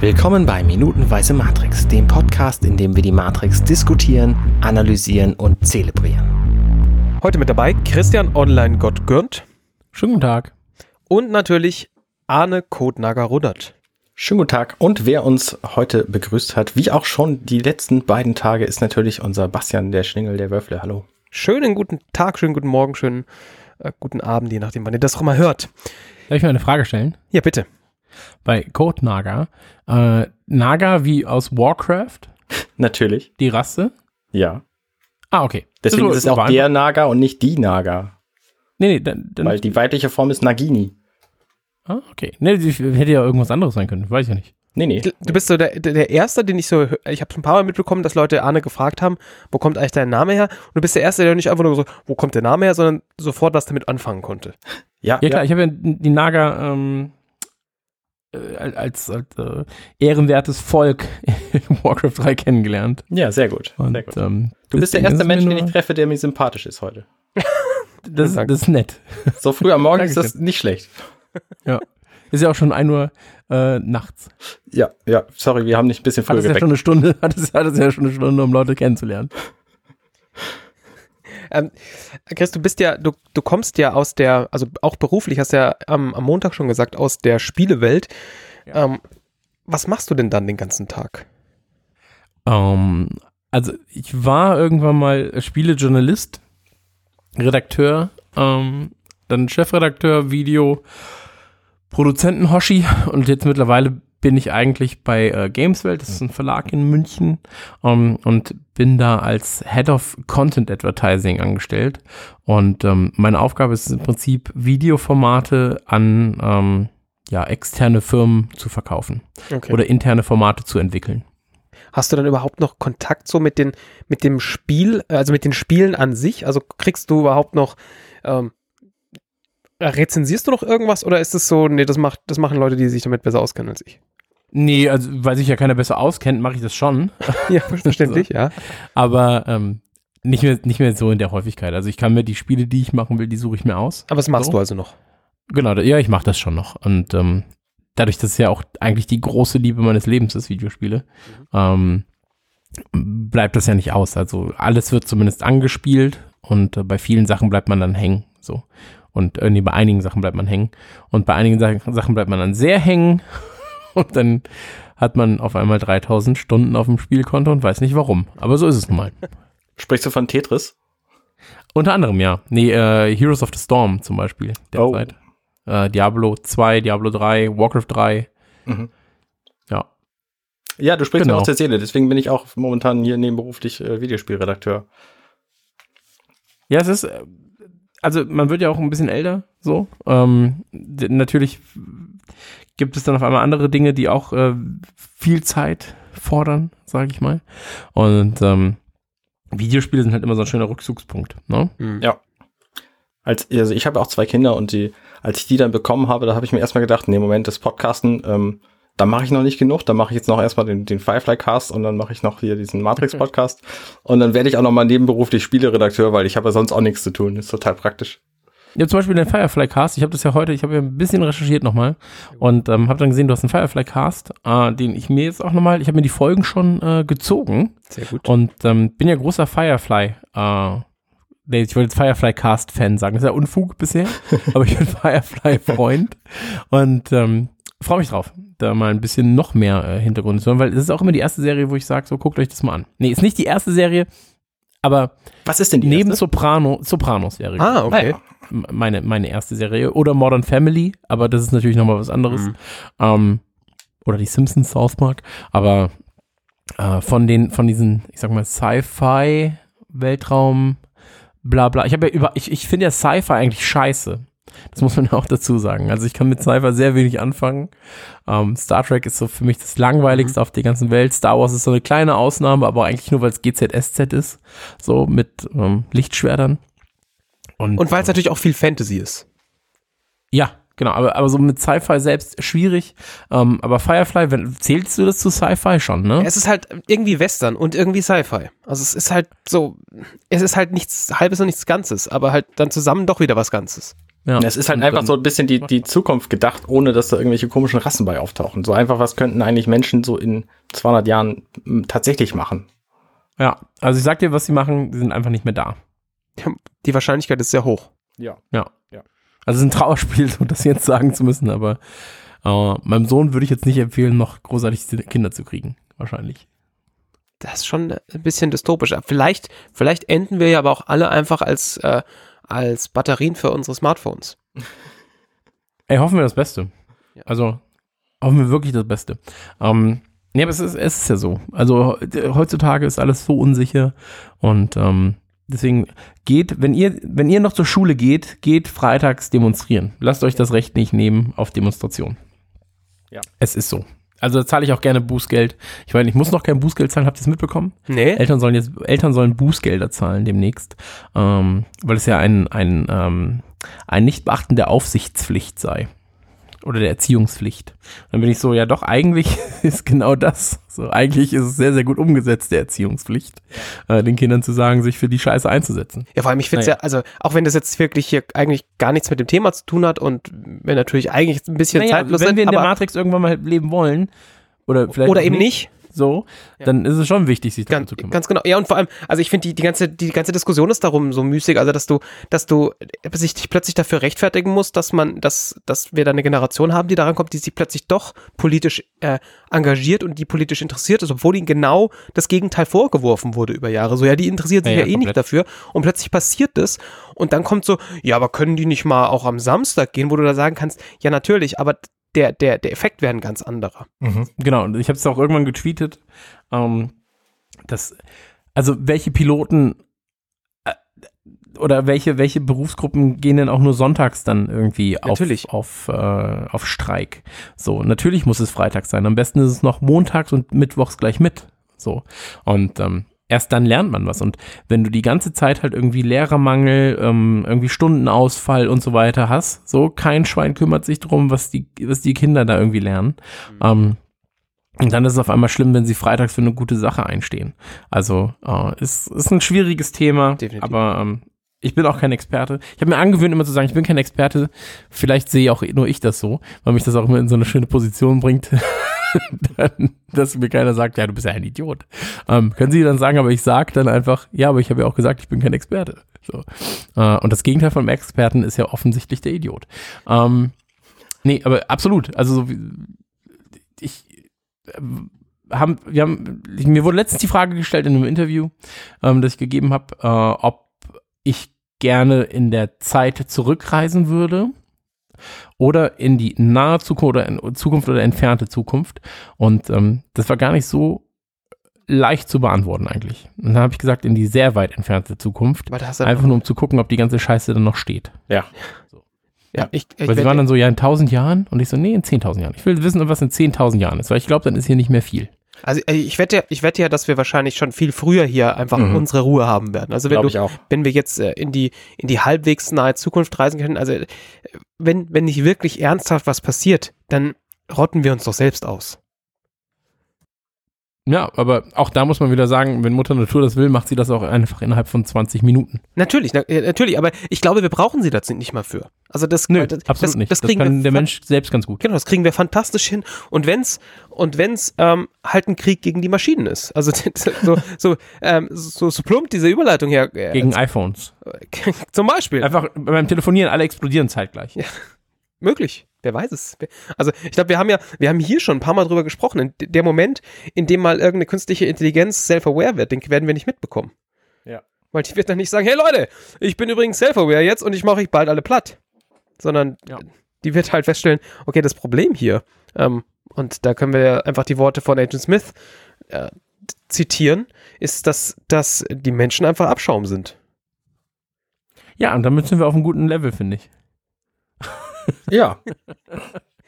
Willkommen bei Minutenweise Matrix, dem Podcast, in dem wir die Matrix diskutieren, analysieren und zelebrieren. Heute mit dabei Christian Online Gott Gürnt. Schönen guten Tag. Und natürlich Arne Kotnager Ruddert. Schönen guten Tag. Und wer uns heute begrüßt hat, wie auch schon die letzten beiden Tage, ist natürlich unser Bastian, der Schlingel, der Wölfle. Hallo. Schönen guten Tag, schönen guten Morgen, schönen äh, guten Abend, je nachdem, wann ihr das auch mal hört. Darf ich mal eine Frage stellen? Ja, bitte bei Code Naga. Äh, Naga wie aus Warcraft? Natürlich. Die Rasse? Ja. Ah, okay. Deswegen ist es auch der Naga und nicht die Naga. Nee, nee, dann, dann Weil die weibliche Form ist Nagini. Ah, okay. Nee, hätte ja irgendwas anderes sein können, weiß ich ja nicht. Nee, nee. Du bist so der, der Erste, den ich so, ich habe schon ein paar Mal mitbekommen, dass Leute Arne gefragt haben, wo kommt eigentlich dein Name her? Und du bist der Erste, der nicht einfach nur so, wo kommt der Name her, sondern sofort was damit anfangen konnte. Ja, ja klar, ja. ich habe ja die Naga ähm, äh, als, als äh, ehrenwertes Volk in Warcraft 3 kennengelernt. Ja, sehr gut. Und, sehr gut. Ähm, du bist der erste Mensch, den ich treffe, der mir sympathisch ist heute. das, das, ist nett. So früh am Morgen ist das nicht schlecht. Ja. Ist ja auch schon 1 Uhr äh, nachts. Ja, ja, sorry, wir haben nicht ein bisschen früher es ja schon eine Stunde, hat es ja schon eine Stunde, um Leute kennenzulernen. Ähm, Chris, du bist ja, du, du kommst ja aus der, also auch beruflich, hast ja am, am Montag schon gesagt, aus der Spielewelt. Ja. Ähm, was machst du denn dann den ganzen Tag? Um, ähm, also ich war irgendwann mal Spielejournalist, Redakteur, ähm, dann Chefredakteur, Video, Produzenten Hoshi und jetzt mittlerweile bin ich eigentlich bei äh, Gameswelt, das ist ein Verlag in München, ähm, und bin da als Head of Content Advertising angestellt. Und ähm, meine Aufgabe ist im Prinzip, Videoformate an ähm, ja, externe Firmen zu verkaufen okay. oder interne Formate zu entwickeln. Hast du dann überhaupt noch Kontakt so mit den mit dem Spiel, also mit den Spielen an sich? Also kriegst du überhaupt noch ähm, rezensierst du noch irgendwas oder ist es so, nee, das macht das machen Leute, die sich damit besser auskennen als ich? Nee, also weil sich ja keiner besser auskennt, mache ich das schon. ja, verständlich, so. ja. Aber ähm, nicht mehr, nicht mehr so in der Häufigkeit. Also ich kann mir die Spiele, die ich machen will, die suche ich mir aus. Aber das machst so. du also noch? Genau, ja, ich mache das schon noch. Und ähm, dadurch, dass es ja auch eigentlich die große Liebe meines Lebens ist, Videospiele, mhm. ähm, bleibt das ja nicht aus. Also alles wird zumindest angespielt und äh, bei vielen Sachen bleibt man dann hängen. So. Und äh, nee, bei einigen Sachen bleibt man hängen. Und bei einigen Sachen bleibt man dann sehr hängen. Und dann hat man auf einmal 3000 Stunden auf dem Spielkonto und weiß nicht warum. Aber so ist es nun mal. Sprichst du von Tetris? Unter anderem, ja. Nee, äh, Heroes of the Storm zum Beispiel derzeit. Oh. Äh, Diablo 2, Diablo 3, Warcraft 3. Mhm. Ja. Ja, du sprichst genau. mir aus der Seele. Deswegen bin ich auch momentan hier nebenberuflich äh, Videospielredakteur. Ja, es ist, äh, also man wird ja auch ein bisschen älter, so. Ähm, natürlich gibt es dann auf einmal andere Dinge, die auch äh, viel Zeit fordern, sage ich mal. Und ähm, Videospiele sind halt immer so ein schöner Rückzugspunkt. Ne? Mhm. Ja. Als, also ich habe auch zwei Kinder und die, als ich die dann bekommen habe, da habe ich mir erstmal gedacht, nee, Moment, das Podcasten, ähm, da mache ich noch nicht genug, da mache ich jetzt noch erstmal den, den Firefly-Cast und dann mache ich noch hier diesen Matrix-Podcast und dann werde ich auch noch mal nebenberuflich Spieleredakteur, weil ich habe ja sonst auch nichts zu tun. Das ist total praktisch. Ja, zum Beispiel den Firefly Cast. Ich habe das ja heute, ich habe ja ein bisschen recherchiert nochmal und ähm, habe dann gesehen, du hast einen Firefly Cast, äh, den ich mir jetzt auch nochmal, ich habe mir die Folgen schon äh, gezogen. Sehr gut. Und ähm, bin ja großer Firefly. Äh, nee, ich wollte jetzt Firefly Cast Fan sagen. Das ist ja Unfug bisher, aber ich bin Firefly Freund und ähm, freue mich drauf, da mal ein bisschen noch mehr äh, Hintergrund zu hören, weil es ist auch immer die erste Serie, wo ich sage, so guckt euch das mal an. Nee, ist nicht die erste Serie, aber was ist denn die neben erste? Soprano, Sopranos-Serie. Ah, okay. Meine, meine erste Serie. Oder Modern Family, aber das ist natürlich nochmal was anderes. Mhm. Ähm, oder die Simpsons, South Park. Aber äh, von den, von diesen, ich sag mal, Sci-Fi, Weltraum, bla bla. Ich habe ja über, ich, ich finde ja Sci-Fi eigentlich scheiße. Das muss man ja auch dazu sagen. Also ich kann mit Cypher sehr wenig anfangen. Ähm, Star Trek ist so für mich das langweiligste mhm. auf der ganzen Welt. Star Wars ist so eine kleine Ausnahme, aber eigentlich nur, weil es GZSZ ist. So mit ähm, Lichtschwertern. Und, Und weil es natürlich auch viel Fantasy ist. Ja, genau. Aber, aber so mit Sci-Fi selbst schwierig. Ähm, aber Firefly, wenn, zählst du das zu Sci-Fi schon, ne? Es ist halt irgendwie Western und irgendwie Sci-Fi. Also es ist halt so, es ist halt nichts Halbes und nichts Ganzes, aber halt dann zusammen doch wieder was Ganzes. Ja. Es ist halt Und einfach so ein bisschen die, die Zukunft gedacht, ohne dass da irgendwelche komischen Rassen bei auftauchen. So einfach, was könnten eigentlich Menschen so in 200 Jahren tatsächlich machen? Ja, also ich sag dir, was sie machen, die sind einfach nicht mehr da. Die Wahrscheinlichkeit ist sehr hoch. Ja. Also es ist ein Trauerspiel, so das jetzt sagen zu müssen, aber äh, meinem Sohn würde ich jetzt nicht empfehlen, noch großartig Kinder zu kriegen. Wahrscheinlich. Das ist schon ein bisschen dystopisch. Vielleicht, vielleicht enden wir ja aber auch alle einfach als, äh, als Batterien für unsere Smartphones. Ey, hoffen wir das Beste. Ja. Also hoffen wir wirklich das Beste. Ähm, nee, aber es ist, es ist ja so. Also he- heutzutage ist alles so unsicher und ähm, deswegen geht, wenn ihr, wenn ihr noch zur Schule geht, geht freitags demonstrieren. Lasst euch das Recht nicht nehmen auf Demonstration. Ja. Es ist so. Also da zahle ich auch gerne Bußgeld. Ich meine, ich muss noch kein Bußgeld zahlen, habt ihr es mitbekommen? Nee. Eltern sollen jetzt, Eltern sollen Bußgelder zahlen demnächst, ähm, weil es ja ein, ein, ähm, ein Nichtbeachten der Aufsichtspflicht sei. Oder der Erziehungspflicht. Dann bin ich so, ja doch, eigentlich ist genau das. So, eigentlich ist es sehr, sehr gut umgesetzt, der Erziehungspflicht, äh, den Kindern zu sagen, sich für die Scheiße einzusetzen. Ja, vor allem, ich finde es ja, also auch wenn das jetzt wirklich hier eigentlich gar nichts mit dem Thema zu tun hat und wir natürlich eigentlich ein bisschen Naja, zeitlos wenn sind, wir in der Matrix irgendwann mal leben wollen, oder vielleicht oder eben nicht. So, dann ist es schon wichtig, sich darum Ganz, zu kümmern. ganz genau. Ja, und vor allem, also ich finde, die, die, ganze, die ganze Diskussion ist darum so müßig, also dass du, dass du sich dich plötzlich dafür rechtfertigen musst, dass man, dass, dass wir da eine Generation haben, die daran kommt, die sich plötzlich doch politisch äh, engagiert und die politisch interessiert ist, obwohl ihnen genau das Gegenteil vorgeworfen wurde über Jahre. So, ja, die interessiert sich Ja, ja, ja, eh nicht dafür. Und plötzlich passiert das. Und dann kommt so, ja, aber können die nicht mal auch am Samstag gehen, wo du da sagen kannst, ja, natürlich, aber der, der, der Effekt wäre ein ganz anderer. Genau, und ich habe es auch irgendwann getweetet, ähm, dass, also welche Piloten äh, oder welche, welche Berufsgruppen gehen denn auch nur sonntags dann irgendwie Natürlich. auf, auf, äh, auf Streik? So, natürlich muss es freitags sein. Am besten ist es noch montags und mittwochs gleich mit. So. Und ähm, erst dann lernt man was. Und wenn du die ganze Zeit halt irgendwie Lehrermangel, ähm, irgendwie Stundenausfall und so weiter hast, so kein Schwein kümmert sich drum, was die, was die Kinder da irgendwie lernen. Ähm, und dann ist es auf einmal schlimm, wenn sie freitags für eine gute Sache einstehen. Also äh, ist, ist ein schwieriges Thema, Definitiv. aber ähm, ich bin auch kein Experte. Ich habe mir angewöhnt, immer zu sagen, ich bin kein Experte. Vielleicht sehe auch nur ich das so, weil mich das auch immer in so eine schöne Position bringt, dann, dass mir keiner sagt, ja, du bist ja ein Idiot. Ähm, können Sie dann sagen, aber ich sage dann einfach, ja, aber ich habe ja auch gesagt, ich bin kein Experte. So. Äh, und das Gegenteil vom Experten ist ja offensichtlich der Idiot. Ähm, nee, aber absolut. Also so wie, ich äh, haben, wir haben, mir wurde letztens die Frage gestellt in einem Interview, ähm, das ich gegeben habe, äh, ob ich gerne in der Zeit zurückreisen würde oder in die nahe Zukunft oder in Zukunft oder entfernte Zukunft. Und ähm, das war gar nicht so leicht zu beantworten eigentlich. Und dann habe ich gesagt, in die sehr weit entfernte Zukunft. Einfach nur um zu gucken, ob die ganze Scheiße dann noch steht. Ja. ja, ich, ich Weil sie waren dann so, ja, in 1000 Jahren. Und ich so, nee, in 10.000 Jahren. Ich will wissen, was in 10.000 Jahren ist, weil ich glaube, dann ist hier nicht mehr viel. Also äh, ich wette, ja- ich wette ja, dass wir wahrscheinlich schon viel früher hier einfach Mhm. unsere Ruhe haben werden. Also wenn du, wenn wir jetzt äh, in die in die halbwegs nahe Zukunft reisen können, also äh, wenn wenn nicht wirklich ernsthaft was passiert, dann rotten wir uns doch selbst aus. Ja, aber auch da muss man wieder sagen, wenn Mutter Natur das will, macht sie das auch einfach innerhalb von 20 Minuten. Natürlich, na, natürlich, aber ich glaube, wir brauchen sie dazu nicht mal für. Also das, Nö, das, absolut das, nicht. Das Das, kann der Mensch selbst ganz gut. Genau, das kriegen wir fantastisch hin. Und wenn's und wenn's ähm, halt ein Krieg gegen die Maschinen ist. Also so so ähm, so, so plump diese Überleitung her. Äh, Gegen iPhones. zum Beispiel. Einfach beim Telefonieren, alle explodieren zeitgleich. Möglich. Wer weiß es. Also ich glaube, wir haben ja, wir haben hier schon ein paar Mal drüber gesprochen. In der Moment, in dem mal irgendeine künstliche Intelligenz self-aware wird, den werden wir nicht mitbekommen. Ja. Weil die wird dann nicht sagen, hey Leute, ich bin übrigens self-aware jetzt und ich mache euch bald alle platt. Sondern Ja. die wird halt feststellen, okay, das Problem hier, ähm, und da können wir ja einfach die Worte von Agent Smith äh, zitieren, ist, dass, dass die Menschen einfach Abschaum sind. Ja, und damit sind wir auf einem guten Level, finde ich. Ja.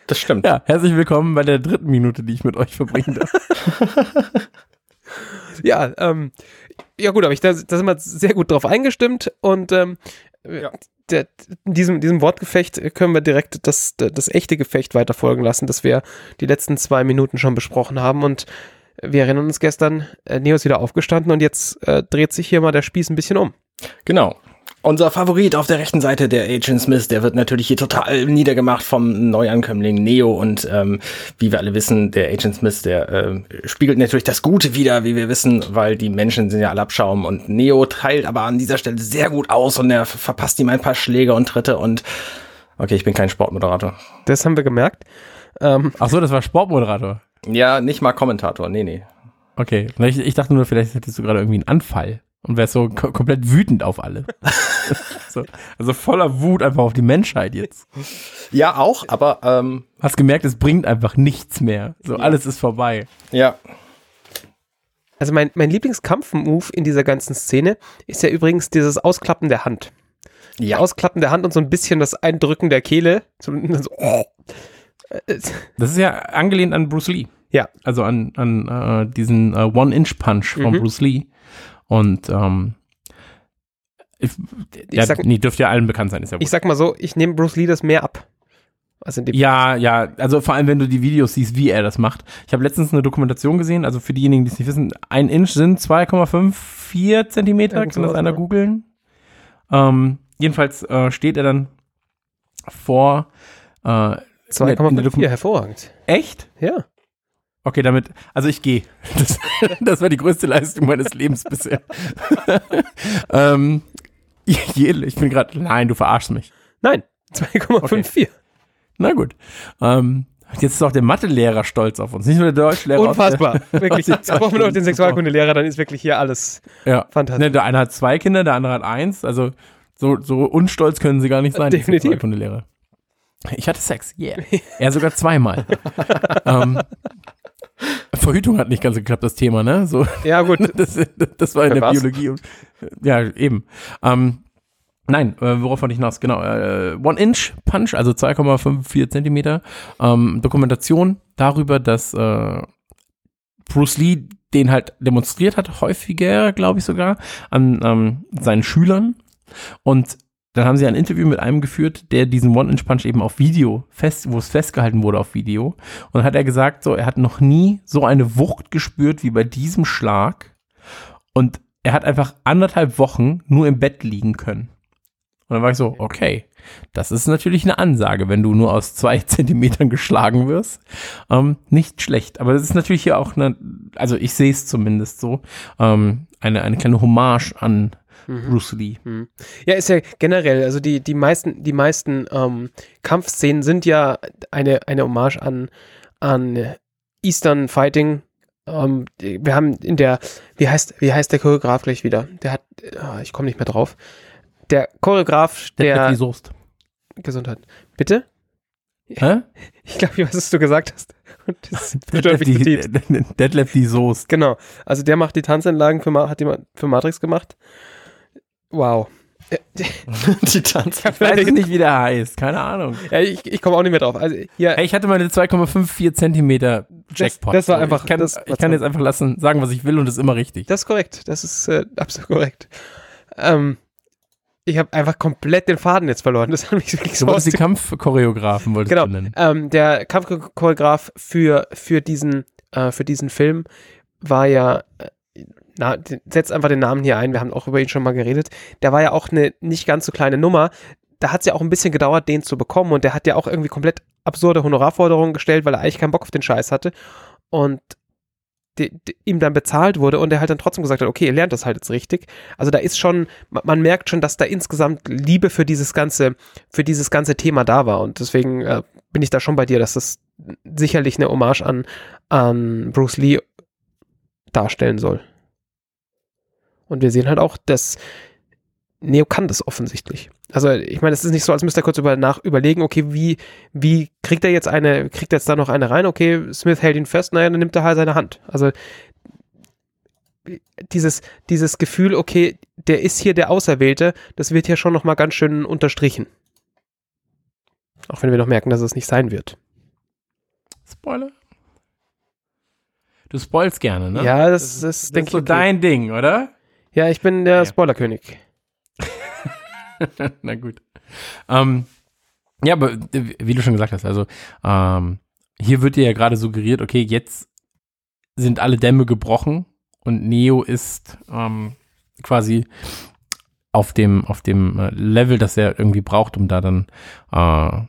Das stimmt. Ja, herzlich willkommen bei der dritten Minute, die ich mit euch verbringen darf. Ja, ähm, ja gut, aber ich, da, da sind wir sehr gut drauf eingestimmt und ähm, Ja. der, in diesem, diesem Wortgefecht können wir direkt das, das echte Gefecht weiterfolgen lassen, das wir die letzten zwei Minuten schon besprochen haben und wir erinnern uns gestern, äh, Neo ist wieder aufgestanden und jetzt äh, dreht sich hier mal der Spieß ein bisschen um. Genau. Unser Favorit auf der rechten Seite, der Agent Smith, der wird natürlich hier total niedergemacht vom Neuankömmling Neo und ähm, wie wir alle wissen, der Agent Smith, der äh, spiegelt natürlich das Gute wieder, wie wir wissen, weil die Menschen sind ja alle Abschaum und Neo teilt aber an dieser Stelle sehr gut aus und er verpasst ihm ein paar Schläge und Tritte und okay, ich bin kein Sportmoderator. Das haben wir gemerkt. Ähm, Ach so, das war Sportmoderator. Ja, nicht mal Kommentator, nee, nee. Okay, ich, ich dachte nur, vielleicht hättest du gerade irgendwie einen Anfall und wärst so ko komplett wütend auf alle. so, also voller Wut einfach auf die Menschheit jetzt. Ja, auch, aber ähm, Hast gemerkt, es bringt einfach nichts mehr. So, alles ist vorbei. ja, also mein, mein Lieblingskampfmove in dieser ganzen Szene ist ja übrigens dieses Ausklappen der Hand. ja. Ausklappen der Hand und so ein bisschen das Eindrücken der Kehle. So, so, oh. Das ist ja angelehnt an Bruce Lee. Ja. Also an, an äh, diesen äh, One-Inch-Punch von Mhm. Bruce Lee. Und ähm, ich, ja, sag- nee, dürfte ja allen bekannt sein, ist ja Ich wurscht. sag mal so, ich nehme Bruce Lee das mehr ab. Ja, ja, also vor allem, wenn du die Videos siehst, wie er das macht. Ich habe letztens eine Dokumentation gesehen, also für diejenigen, die es nicht wissen, ein Inch sind 2,54 Zentimeter, Irgend kann das einer googeln? Ähm, jedenfalls äh, steht er dann vor äh, in der 2,4, Dokum- hervorragend. Echt? Ja. Okay, damit, also ich gehe. Das, das war die größte Leistung meines Lebens bisher. ähm, ich bin gerade, nein, du verarschst mich. Nein, 2,54. Na gut. Ähm, jetzt ist auch der Mathelehrer stolz auf uns, nicht nur der Deutschlehrer. Unfassbar. wirklich. Jetzt brauchen wir noch den Sexualkundelehrer, dann ist wirklich hier alles Ja. fantastisch. Ne, der eine hat zwei Kinder, der andere hat eins. Also so, so unstolz können sie gar nicht sein. die Definitiv. Sexualkundelehrer. Ich hatte Sex, yeah. Er sogar zweimal. ähm, Verhütung hat nicht ganz geklappt, das Thema, ne? So, Ja, gut. das, das war in der was? Biologie. Und, ja, eben. Ähm, nein, äh, worauf wollte ich hinaus? Genau, äh, One-Inch-Punch, also 2,54 Zentimeter. Ähm, Dokumentation darüber, dass äh, Bruce Lee den halt demonstriert hat, häufiger, glaube ich sogar, an ähm, seinen Schülern. Und dann haben sie ein Interview mit einem geführt, der diesen One-Inch-Punch eben auf Video fest, wo es festgehalten wurde auf Video. Und dann hat er gesagt, so, er hat noch nie so eine Wucht gespürt wie bei diesem Schlag. Und er hat einfach anderthalb Wochen nur im Bett liegen können. Und dann war ich so, okay, das ist natürlich eine Ansage, wenn du nur aus zwei Zentimetern geschlagen wirst. Ähm, nicht schlecht. Aber das ist natürlich hier auch eine, also ich sehe es zumindest so, ähm, eine, eine kleine Hommage an Bruce Lee. Hm. Ja, ist ja generell, also die, die meisten, die meisten ähm, Kampfszenen sind ja eine, eine Hommage an, an Eastern Fighting. Ähm, wir haben in der, wie heißt, wie heißt der Choreograf gleich wieder? Der hat, ah, ich komme nicht mehr drauf. Der Choreograf Der, der Soest. Gesundheit. Bitte? Hä? Ich glaube, ich weiß, was du gesagt hast. Und das die, zitiert. Detlef die Soest. Genau. Also der macht die Tanzanlagen für, hat die für Matrix gemacht. Wow. Äh, die Tanz. Ich weiß nicht, wie der heißt. Keine Ahnung. Ja, ich ich komme auch nicht mehr drauf. Also hier, Ey, ich hatte meine 2,54 Zentimeter Jackpot. das war So, einfach- Ich kann, das ich kann so. jetzt einfach lassen, sagen, was ich will und das ist immer richtig. Das ist korrekt. Das ist äh, absolut korrekt. Ähm, ich habe einfach komplett den Faden jetzt verloren. Das hat mich wirklich Du so wolltest die Kampfchoreografen, wolltest Genau. du nennen. ähm, Der Kampfchoreograf für, für, diesen, äh, für diesen Film war ja, äh, na, setzt einfach den Namen hier ein, wir haben auch über ihn schon mal geredet. Der war ja auch eine nicht ganz so kleine Nummer. Da hat es ja auch ein bisschen gedauert, den zu bekommen und der hat ja auch irgendwie komplett absurde Honorarforderungen gestellt, weil er eigentlich keinen Bock auf den Scheiß hatte und die, die, ihm dann bezahlt wurde und er halt dann trotzdem gesagt hat, okay, ihr lernt das halt jetzt richtig. Also da ist schon, man, man merkt schon, dass da insgesamt Liebe für dieses ganze, für dieses ganze Thema da war und deswegen äh, bin ich da schon bei dir, dass das sicherlich eine Hommage an, an Bruce Lee darstellen soll. Und wir sehen halt auch, dass Neo kann das offensichtlich. Also ich meine, es ist nicht so, als müsste er kurz über, nach überlegen, okay, wie, wie kriegt er jetzt eine, kriegt er jetzt da noch eine rein? Okay, Smith hält ihn fest, naja, dann nimmt er halt seine Hand. Also dieses, dieses Gefühl, okay, der ist hier der Auserwählte, das wird hier schon nochmal ganz schön unterstrichen. Auch wenn wir noch merken, dass es nicht sein wird. Spoiler? Du spoilst gerne, ne? Ja, das, das, Das denke ist so ich. Okay. dein Ding, oder? Ja, ich bin der Ja. Spoilerkönig. Na gut. Ähm, ja, aber äh, wie du schon gesagt hast, also ähm, hier wird dir ja gerade suggeriert, okay, jetzt sind alle Dämme gebrochen und Neo ist ähm, quasi auf dem, auf dem äh, Level, das er irgendwie braucht, um da dann äh,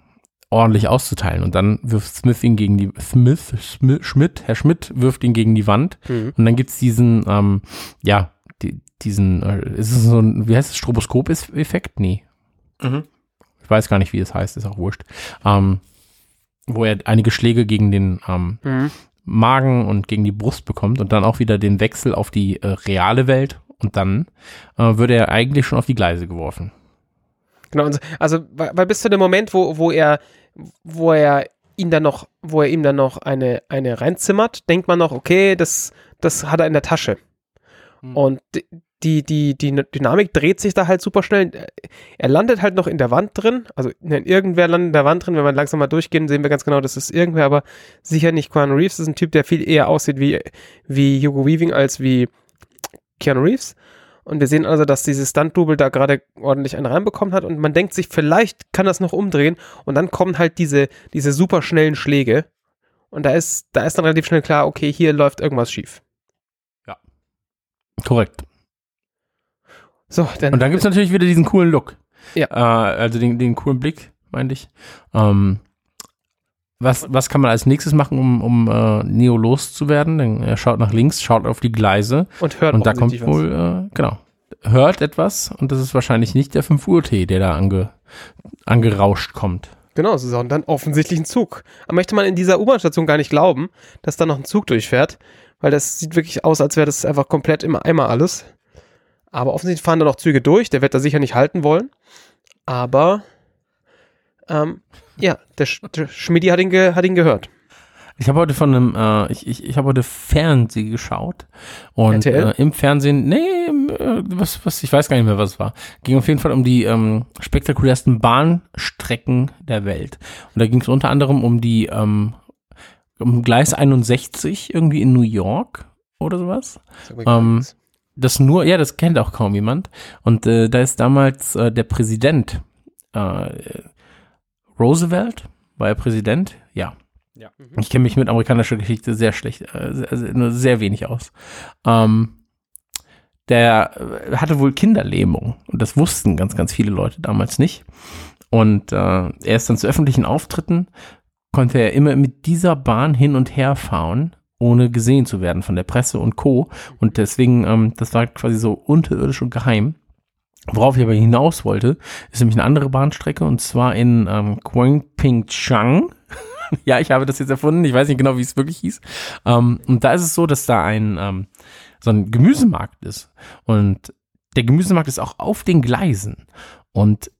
ordentlich auszuteilen. Und dann wirft Smith ihn gegen die, Smith, Schmidt, Schmidt Herr Schmidt wirft ihn gegen die Wand. Mhm. Und dann gibt's diesen, ähm, ja, die, diesen, äh, ist es so ein, wie heißt es, Stroboskop-Effekt? Nee. Mhm. Ich weiß gar nicht, wie es heißt, ist auch wurscht. Ähm, wo er einige Schläge gegen den ähm, Mhm. Magen und gegen die Brust bekommt und dann auch wieder den Wechsel auf die äh, reale Welt und dann äh, wird er eigentlich schon auf die Gleise geworfen. Genau, also weil weil bis zu dem Moment, wo, wo er, wo er ihn dann noch, wo er ihm dann noch eine, eine reinzimmert, denkt man noch, okay, das, das hat er in der Tasche. Mhm. Und die, die, die, Dynamik dreht sich da halt super schnell. Er landet halt noch in der Wand drin, also ne, irgendwer landet in der Wand drin, wenn wir langsam mal durchgehen, sehen wir ganz genau, das ist irgendwer, aber sicher nicht Keanu Reeves, das ist ein Typ, der viel eher aussieht wie, wie Hugo Weaving als wie Keanu Reeves. Und wir sehen also, dass dieses Stunt-Double da gerade ordentlich einen reinbekommen hat und man denkt sich, vielleicht kann das noch umdrehen und dann kommen halt diese, diese super schnellen Schläge und da ist, da ist dann relativ schnell klar, okay, hier läuft irgendwas schief. Korrekt. So, dann, Und dann gibt's natürlich wieder diesen coolen Look. Ja. Äh, also den, den coolen Blick, meinte ich. Ähm, was, was kann man als nächstes machen, um, um äh, Neo loszuwerden? Denn Er schaut nach links, schaut auf die Gleise und hört und da kommt wohl, äh, genau, hört etwas und das ist wahrscheinlich nicht der 5 Uhr Tee, der da ange, angerauscht kommt. Genau, es ist auch dann offensichtlich ein Zug. Aber möchte man in dieser U-Bahn-Station gar nicht glauben, dass da noch ein Zug durchfährt, weil das sieht wirklich aus, als wäre das einfach komplett im Eimer alles. Aber offensichtlich fahren da noch Züge durch, der wird da sicher nicht halten wollen. Aber, ähm, ja, der, Sch der Schmidi hat ihn, hat ihn gehört. Ich habe heute von einem, äh, ich, ich, ich habe heute Fernsehen geschaut und äh, im Fernsehen, nee, äh, was, was, ich weiß gar nicht mehr, was es war. Ging auf jeden Fall um die ähm, spektakulärsten Bahnstrecken der Welt. Und da ging es unter anderem um die, ähm, um Gleis 61 irgendwie in New York oder sowas. Ähm. Das nur, ja, das kennt auch kaum jemand. Und äh, da ist damals äh, der Präsident äh, Roosevelt, war er Präsident? Ja. Ja. Ich kenne mich mit amerikanischer Geschichte sehr schlecht, äh, sehr, sehr, nur sehr wenig aus. Ähm, der äh, hatte wohl Kinderlähmung und das wussten ganz, ganz viele Leute damals nicht. Und äh, er ist dann zu öffentlichen Auftritten, konnte er immer mit dieser Bahn hin und her fahren, ohne gesehen zu werden von der Presse und Co. Und deswegen, ähm, das war quasi so unterirdisch und geheim. Worauf ich aber hinaus wollte, ist nämlich eine andere Bahnstrecke und zwar in ähm, Guangpingchang. ja, ich habe das jetzt erfunden, ich weiß nicht genau, wie es wirklich hieß. Ähm, und da ist es so, dass da ein ähm, so ein Gemüsemarkt ist. Und der Gemüsemarkt ist auch auf den Gleisen. Und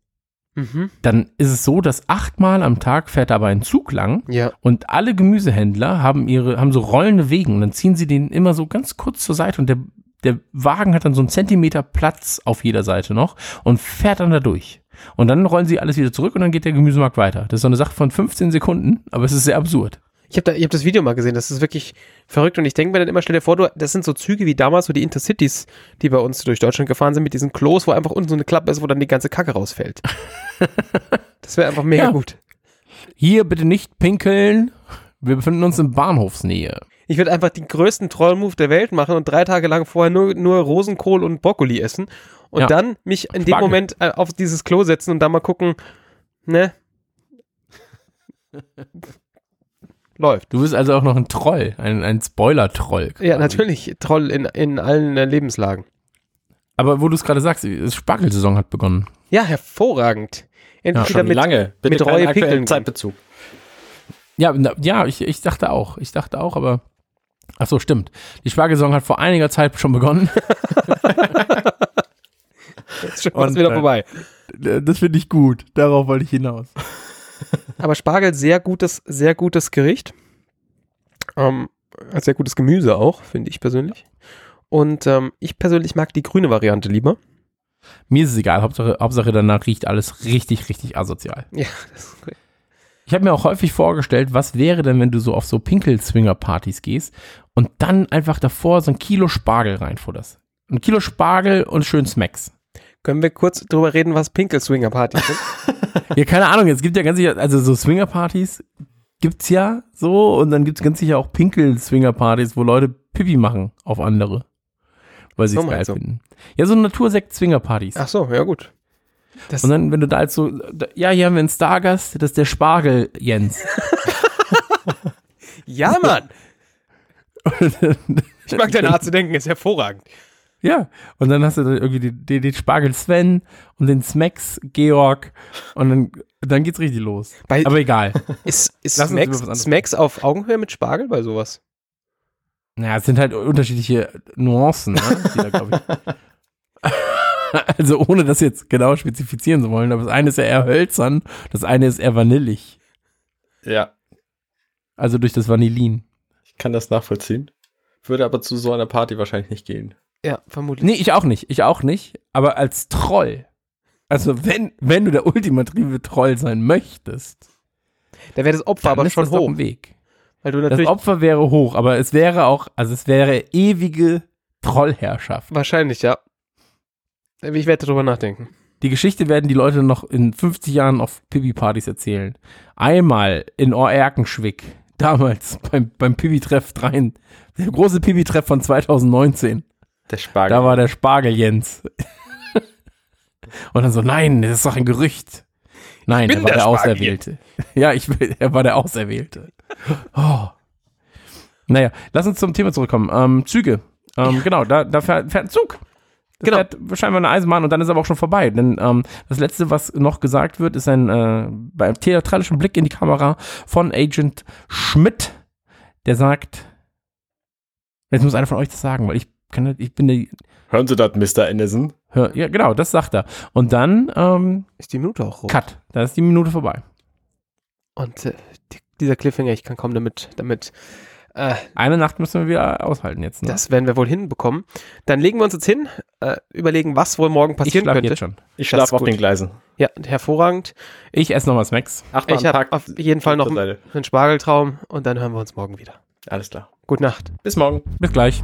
Mhm. dann ist es so, dass achtmal am Tag fährt aber ein Zug lang Ja. und alle Gemüsehändler haben ihre, haben so rollende Wegen und dann ziehen sie den immer so ganz kurz zur Seite und der, der Wagen hat dann so einen Zentimeter Platz auf jeder Seite noch und fährt dann da durch. Und dann rollen sie alles wieder zurück und dann geht der Gemüsemarkt weiter. Das ist so eine Sache von 15 Sekunden, aber es ist sehr absurd. Ich habe hab das Video mal gesehen, das ist wirklich verrückt und ich denke mir dann immer, stell dir vor, du, das sind so Züge wie damals, so die Intercities, die bei uns durch Deutschland gefahren sind, mit diesen Klos, wo einfach unten so eine Klappe ist, wo dann die ganze Kacke rausfällt. das wäre einfach mega Ja. gut. Hier bitte nicht pinkeln. Wir befinden uns in Bahnhofsnähe. Ich würde einfach den größten Troll-Move der Welt machen und drei Tage lang vorher nur, nur Rosenkohl und Brokkoli essen und Ja. dann mich in dem Spargel. Moment äh, auf dieses Klo setzen und da mal gucken, ne? Läuft. Du bist also auch noch ein Troll, ein, ein Spoiler-Troll. Ja, natürlich. Troll in, in allen äh, Lebenslagen. Aber wo du es gerade sagst, die Spargelsaison hat begonnen. Ja, hervorragend. Endlich Ja, Schon mit. lange. Bitte mit Reue aktuellen Pickeln. Zeitbezug. Ja, na, ja, ich, ich dachte auch. Ich dachte auch, aber. Ach so, stimmt. Die Spargelsaison hat vor einiger Zeit schon begonnen. Ist schon wieder äh, vorbei. Das finde ich gut. Darauf wollte ich hinaus. Aber Spargel, sehr gutes, sehr gutes Gericht. Ähm, sehr gutes Gemüse auch, finde ich persönlich. Und ähm, ich persönlich mag die grüne Variante lieber. Mir ist es egal. Hauptsache, Hauptsache danach riecht alles richtig, richtig asozial. Ja, das ist gut. Ich habe mir auch häufig vorgestellt, was wäre denn, wenn du so auf so Pinkel-Swinger-Partys gehst und dann einfach davor so ein Kilo Spargel reinfutterst. Ein Kilo Spargel und schön Smacks. Können wir kurz drüber reden, was Pinkel-Swinger-Partys sind? Ja, keine Ahnung, es gibt ja ganz sicher, also so Swinger-Partys gibt's ja so und dann gibt's ganz sicher auch Pinkel-Swinger-Partys, wo Leute Pipi machen auf andere. weil sie So es geil du? finden. Ja, so Natursekt-Zwinger-Partys. Ach so, ja gut. Das, Und dann, wenn du da als so, da, ja, hier haben wir einen Stargast, das ist der Spargel Jens. ja, Mann. Ich mag deine Art zu denken, ist hervorragend. Ja, und dann hast du dann irgendwie den, den, den Spargel Sven und den Smacks Georg und dann, dann geht's richtig los. Bei, Aber egal. ist ist Smacks, Smacks auf Augenhöhe mit Spargel bei sowas? Naja, es sind halt unterschiedliche Nuancen, ne? die da, also ohne das jetzt genau spezifizieren zu wollen, aber das eine ist ja eher hölzern, das eine ist eher vanillig. Ja, Also durch das Vanillin. ich kann das nachvollziehen. Würde aber zu so einer Party wahrscheinlich nicht gehen. Ja, vermutlich. Nee, ich auch nicht. Ich auch nicht. Aber als Troll. Also wenn, wenn du der ultimative Troll sein möchtest, Da wäre das Opfer aber schon das hoch. ein Weg. Weil du Das natürlich Opfer wäre hoch, aber es wäre auch, also es wäre ewige Trollherrschaft. wahrscheinlich, ja. Ich werde darüber nachdenken. Die Geschichte werden die Leute noch in 50 Jahren auf Pipi-Partys erzählen. Einmal in Oerkenschwick, damals beim, beim Pipi-Treff 3, der große Pipi-Treff von 2019. Der Spargel. Da war der Spargel Jens. Und dann so, nein, das ist doch ein Gerücht. Nein, er war der der, Auserwählte. Ja, ich will, er war der Auserwählte. Oh. Naja, lass uns zum Thema zurückkommen. Ähm, Züge. Ähm, Genau, da, da fährt, fährt ein Zug. Das Genau. fährt wahrscheinlich eine Eisenbahn und dann ist aber auch schon vorbei. Denn ähm, das letzte, was noch gesagt wird, ist ein äh, beim theatralischen Blick in die Kamera von Agent Schmidt, der sagt, jetzt muss einer von euch das sagen, weil ich kann, ich bin der, Hören Sie das, Mr. Anderson? Hör, ja, genau, das sagt er. Und dann, ähm, Ist die Minute auch rum. Cut. Da ist die Minute vorbei. Und äh, die, dieser Cliffhanger, ich kann kaum damit, damit äh, Eine Nacht müssen wir wieder aushalten jetzt. Ne? das werden wir wohl hinbekommen. Dann legen wir uns jetzt hin, äh, überlegen, was wohl morgen ich passieren schlafe könnte. jetzt schon. Ich schlafe auf gut. den Gleisen. Ja, hervorragend. Ich esse nochmal Smacks. Achtmal Ich habe auf jeden Fall noch einen Spargeltraum und dann hören wir uns morgen wieder. Alles klar. Gute Nacht. Bis morgen. Bis gleich.